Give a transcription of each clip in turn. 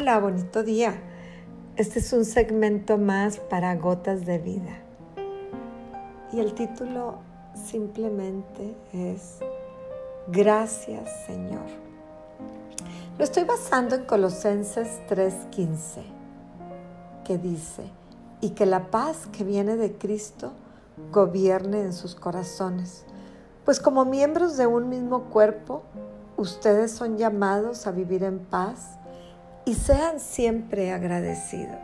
Hola, bonito día. Este es un segmento más para gotas de vida. Y el título simplemente es Gracias Señor. Lo estoy basando en Colosenses 3:15, que dice, y que la paz que viene de Cristo gobierne en sus corazones. Pues como miembros de un mismo cuerpo, ustedes son llamados a vivir en paz y sean siempre agradecidos.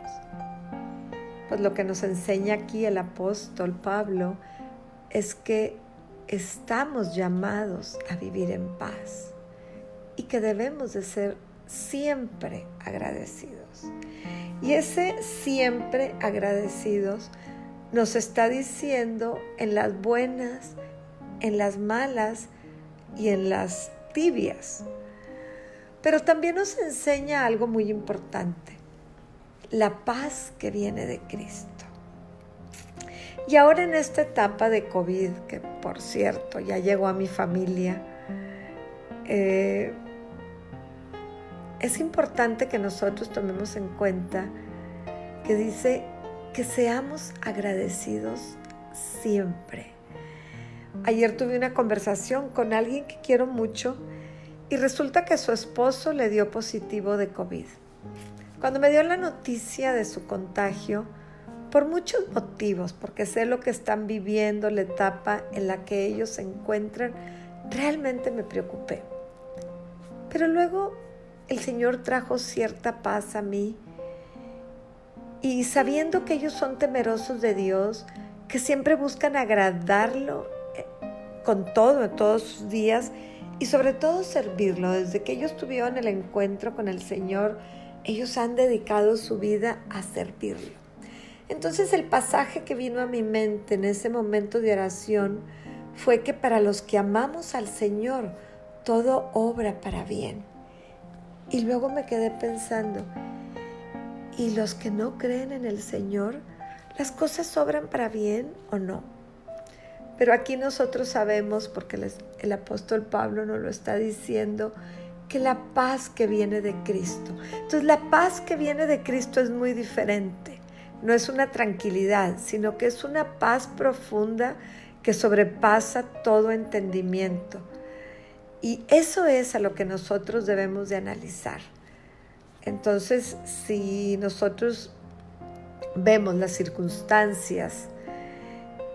Pues lo que nos enseña aquí el apóstol Pablo es que estamos llamados a vivir en paz y que debemos de ser siempre agradecidos. Y ese siempre agradecidos nos está diciendo en las buenas, en las malas y en las tibias. Pero también nos enseña algo muy importante, la paz que viene de Cristo. Y ahora en esta etapa de COVID, que por cierto ya llegó a mi familia, eh, es importante que nosotros tomemos en cuenta que dice que seamos agradecidos siempre. Ayer tuve una conversación con alguien que quiero mucho y resulta que su esposo le dio positivo de COVID. Cuando me dio la noticia de su contagio, por muchos motivos, porque sé lo que están viviendo, la etapa en la que ellos se encuentran, realmente me preocupé. Pero luego el Señor trajo cierta paz a mí y sabiendo que ellos son temerosos de Dios, que siempre buscan agradarlo eh, con todo en todos sus días, y sobre todo servirlo. Desde que ellos tuvieron el encuentro con el Señor, ellos han dedicado su vida a servirlo. Entonces el pasaje que vino a mi mente en ese momento de oración fue que para los que amamos al Señor, todo obra para bien. Y luego me quedé pensando, ¿y los que no creen en el Señor, las cosas obran para bien o no? Pero aquí nosotros sabemos, porque el apóstol Pablo nos lo está diciendo, que la paz que viene de Cristo. Entonces la paz que viene de Cristo es muy diferente. No es una tranquilidad, sino que es una paz profunda que sobrepasa todo entendimiento. Y eso es a lo que nosotros debemos de analizar. Entonces, si nosotros vemos las circunstancias,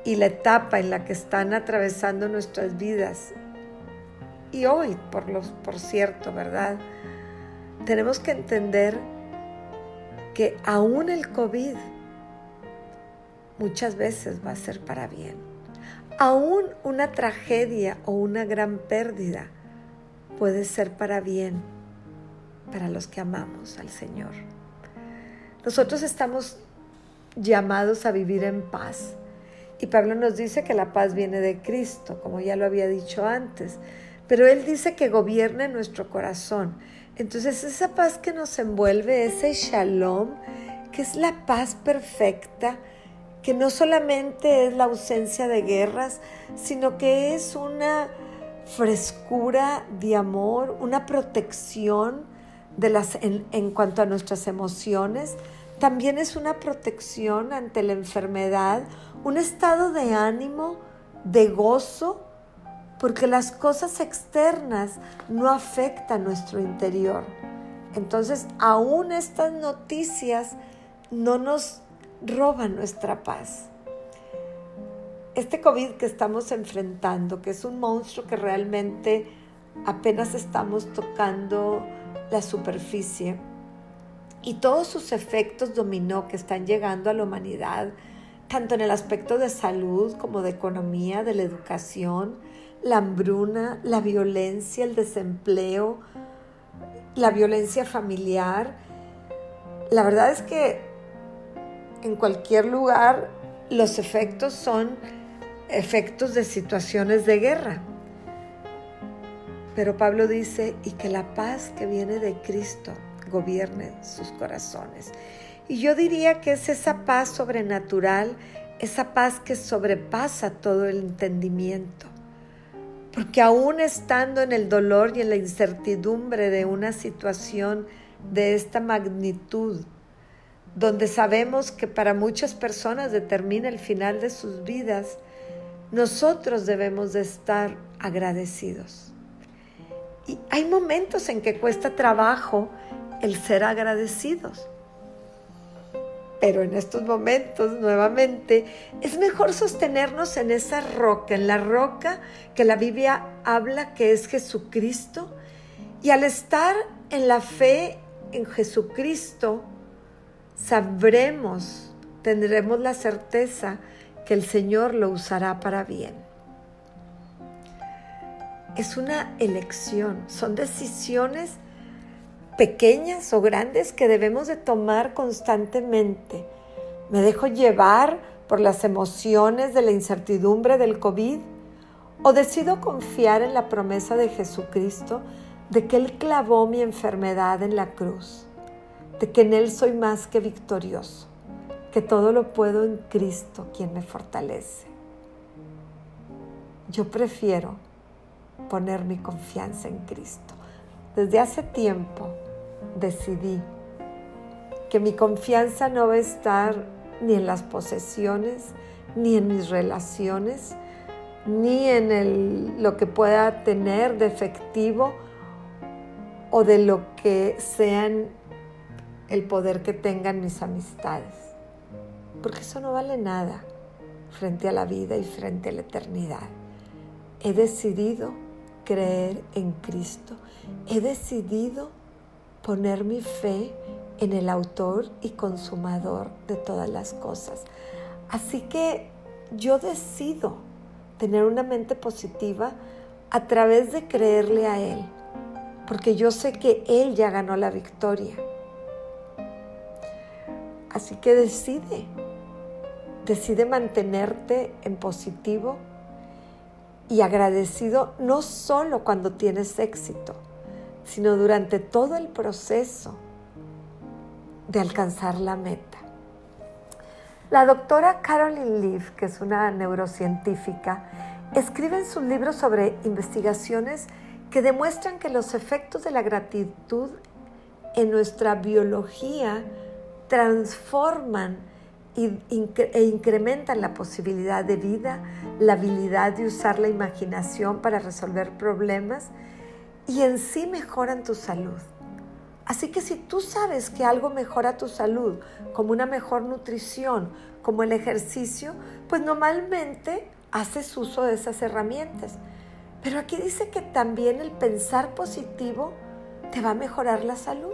y la etapa en la que están atravesando nuestras vidas. Y hoy, por, los, por cierto, ¿verdad? Tenemos que entender que aún el COVID muchas veces va a ser para bien. Aún una tragedia o una gran pérdida puede ser para bien para los que amamos al Señor. Nosotros estamos llamados a vivir en paz y Pablo nos dice que la paz viene de Cristo, como ya lo había dicho antes, pero Él dice que gobierna nuestro corazón. Entonces esa paz que nos envuelve, ese shalom, que es la paz perfecta, que no solamente es la ausencia de guerras, sino que es una frescura de amor, una protección de las, en cuanto a nuestras emociones, también es una protección ante la enfermedad, un estado de ánimo, de gozo, porque las cosas externas no afectan nuestro interior. Entonces, aún estas noticias no nos roban nuestra paz. Este COVID que estamos enfrentando, que es un monstruo que realmente apenas estamos tocando la superficie, y todos sus efectos dominó que están llegando a la humanidad, tanto en el aspecto de salud como de economía, de la educación, la hambruna, la violencia, el desempleo, la violencia familiar. La verdad es que en cualquier lugar los efectos son efectos de situaciones de guerra. Pero Pablo dice, y que la paz que viene de Cristo gobierne sus corazones. Y yo diría que es esa paz sobrenatural, esa paz que sobrepasa todo el entendimiento. Porque aún estando en el dolor y en la incertidumbre de una situación de esta magnitud, donde sabemos que para muchas personas determina el final de sus vidas, nosotros debemos de estar agradecidos. Y hay momentos en que cuesta trabajo el ser agradecidos. Pero en estos momentos, nuevamente, es mejor sostenernos en esa roca, en la roca que la Biblia habla que es Jesucristo. Y al estar en la fe en Jesucristo, sabremos, tendremos la certeza que el Señor lo usará para bien. Es una elección, son decisiones pequeñas o grandes que debemos de tomar constantemente. ¿Me dejo llevar por las emociones de la incertidumbre del COVID? ¿O decido confiar en la promesa de Jesucristo de que Él clavó mi enfermedad en la cruz? De que en Él soy más que victorioso que todo lo puedo en Cristo, quien me fortalece. Yo prefiero poner mi confianza en Cristo. Desde hace tiempo decidí que mi confianza no va a estar ni en las posesiones, ni en mis relaciones, ni en lo que pueda tener de efectivo o de lo que sean el poder que tengan mis amistades porque eso no vale nada frente a la vida y frente a la eternidad. He decidido creer en Cristo. He decidido poner mi fe en el autor y consumador de todas las cosas. Así que yo decido tener una mente positiva a través de creerle a Él, porque yo sé que Él ya ganó la victoria. Así que decide Decide mantenerte en positivo y agradecido no solo cuando tienes éxito, sino durante todo el proceso de alcanzar la meta. La doctora Carolyn Leaf, que es una neurocientífica, escribe en sus libros sobre investigaciones que demuestran que los efectos de la gratitud en nuestra biología transforman e incrementan la posibilidad de vida, la habilidad de usar la imaginación para resolver problemas y en sí mejoran tu salud. Así que si tú sabes que algo mejora tu salud, como una mejor nutrición, como el ejercicio, pues normalmente haces uso de esas herramientas. Pero aquí dice que también el pensar positivo te va a mejorar la salud.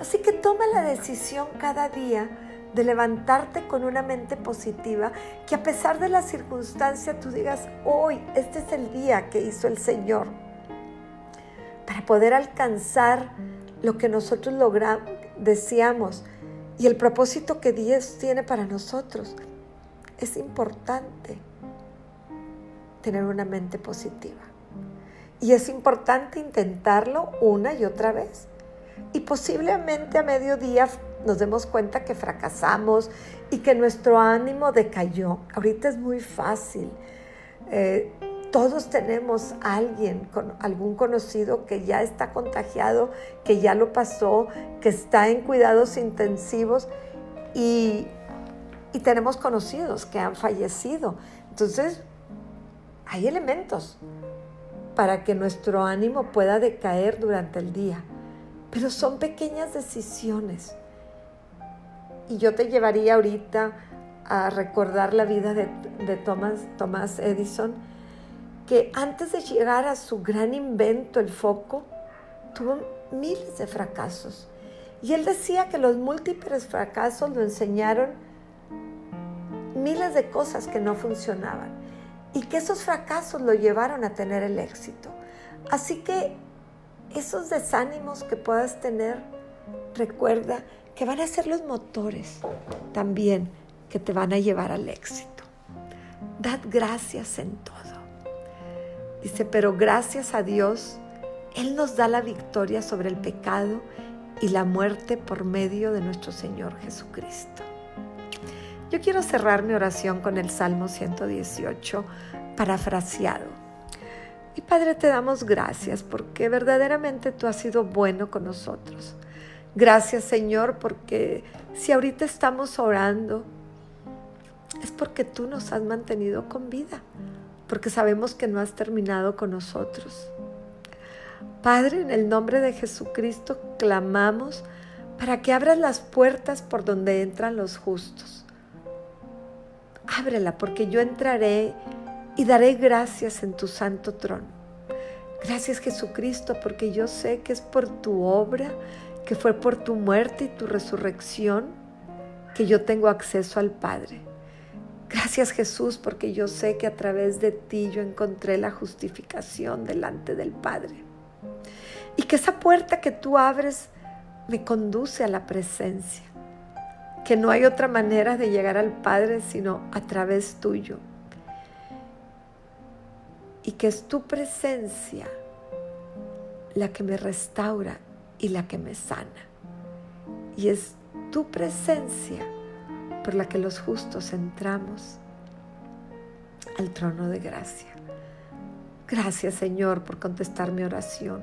Así que toma la decisión cada día de levantarte con una mente positiva, que a pesar de la circunstancia tú digas, hoy, este es el día que hizo el Señor, para poder alcanzar lo que nosotros logramos, deseamos y el propósito que Dios tiene para nosotros. Es importante tener una mente positiva. Y es importante intentarlo una y otra vez. Y posiblemente a mediodía nos demos cuenta que fracasamos y que nuestro ánimo decayó. Ahorita es muy fácil. Eh, todos tenemos a alguien, con algún conocido que ya está contagiado, que ya lo pasó, que está en cuidados intensivos y, y tenemos conocidos que han fallecido. Entonces, hay elementos para que nuestro ánimo pueda decaer durante el día, pero son pequeñas decisiones y yo te llevaría ahorita a recordar la vida de, Thomas, Thomas Edison, que antes de llegar a su gran invento, el foco, tuvo miles de fracasos. Y él decía que los múltiples fracasos lo enseñaron miles de cosas que no funcionaban y que esos fracasos lo llevaron a tener el éxito. Así que esos desánimos que puedas tener, recuerda que van a ser los motores también que te van a llevar al éxito. Dad gracias en todo. Dice, pero gracias a Dios, Él nos da la victoria sobre el pecado y la muerte por medio de nuestro Señor Jesucristo. Yo quiero cerrar mi oración con el Salmo 118, parafraseado. Y Padre, te damos gracias porque verdaderamente tú has sido bueno con nosotros. Gracias Señor porque si ahorita estamos orando es porque tú nos has mantenido con vida, porque sabemos que no has terminado con nosotros. Padre, en el nombre de Jesucristo clamamos para que abras las puertas por donde entran los justos. Ábrela porque yo entraré y daré gracias en tu santo trono. Gracias Jesucristo porque yo sé que es por tu obra, que fue por tu muerte y tu resurrección que yo tengo acceso al Padre. Gracias Jesús porque yo sé que a través de ti yo encontré la justificación delante del Padre. Y que esa puerta que tú abres me conduce a la presencia. Que no hay otra manera de llegar al Padre sino a través tuyo. Y que es tu presencia la que me restaura y la que me sana. Y es tu presencia por la que los justos entramos al trono de gracia. Gracias Señor por contestar mi oración.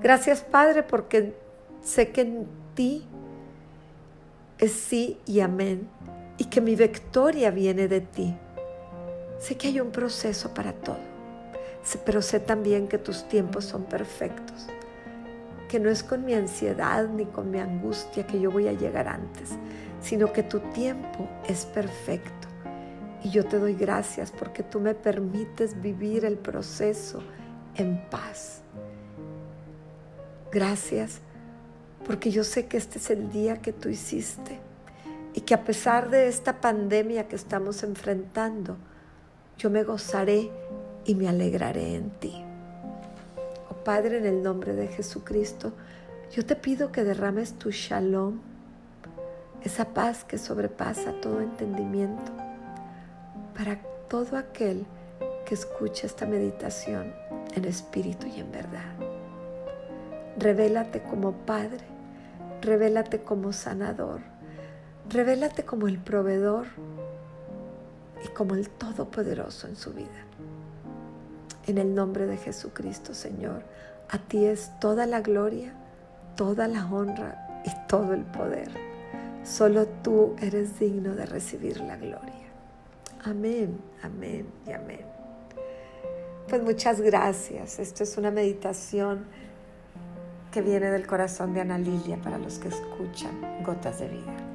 Gracias Padre porque sé que en ti es sí y amén y que mi victoria viene de ti. Sé que hay un proceso para todo, pero sé también que tus tiempos son perfectos, que no es con mi ansiedad ni con mi angustia que yo voy a llegar antes, sino que tu tiempo es perfecto. Y yo te doy gracias porque tú me permites vivir el proceso en paz. Gracias porque yo sé que este es el día que tú hiciste y que a pesar de esta pandemia que estamos enfrentando, yo me gozaré y me alegraré en ti. Padre, en el nombre de Jesucristo, yo te pido que derrames tu shalom esa paz que sobrepasa todo entendimiento para todo aquel que escucha esta meditación en espíritu y en verdad. Revélate como Padre, revélate como sanador, revélate como el proveedor y como el Todopoderoso en su vida. En el nombre de Jesucristo, Señor, a ti es toda la gloria, toda la honra y todo el poder. Solo tú eres digno de recibir la gloria. Amén, amén y amén. Pues muchas gracias. Esto es una meditación que viene del corazón de Ana Lilia para los que escuchan Gotas de Vida.